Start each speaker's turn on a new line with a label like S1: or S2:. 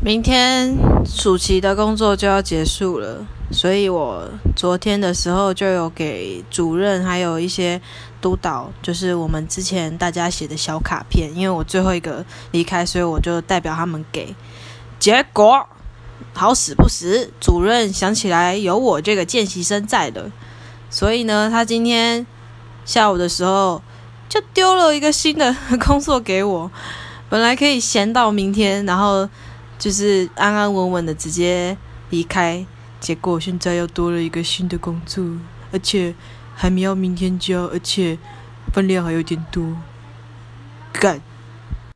S1: 明天暑期的工作就要结束了，所以我昨天的时候就有给主任还有一些督导，就是我们之前大家写的小卡片，因为我最后一个离开，所以我就代表他们给。结果好死不死，主任想起来有我这个见习生在的，所以呢，他今天下午的时候就丢了一个新的工作给我，本来可以闲到明天，然后。就是安安稳稳的直接离开，结果现在又多了一个新的工作，而且还没有明天交，而且分量还有点多，干。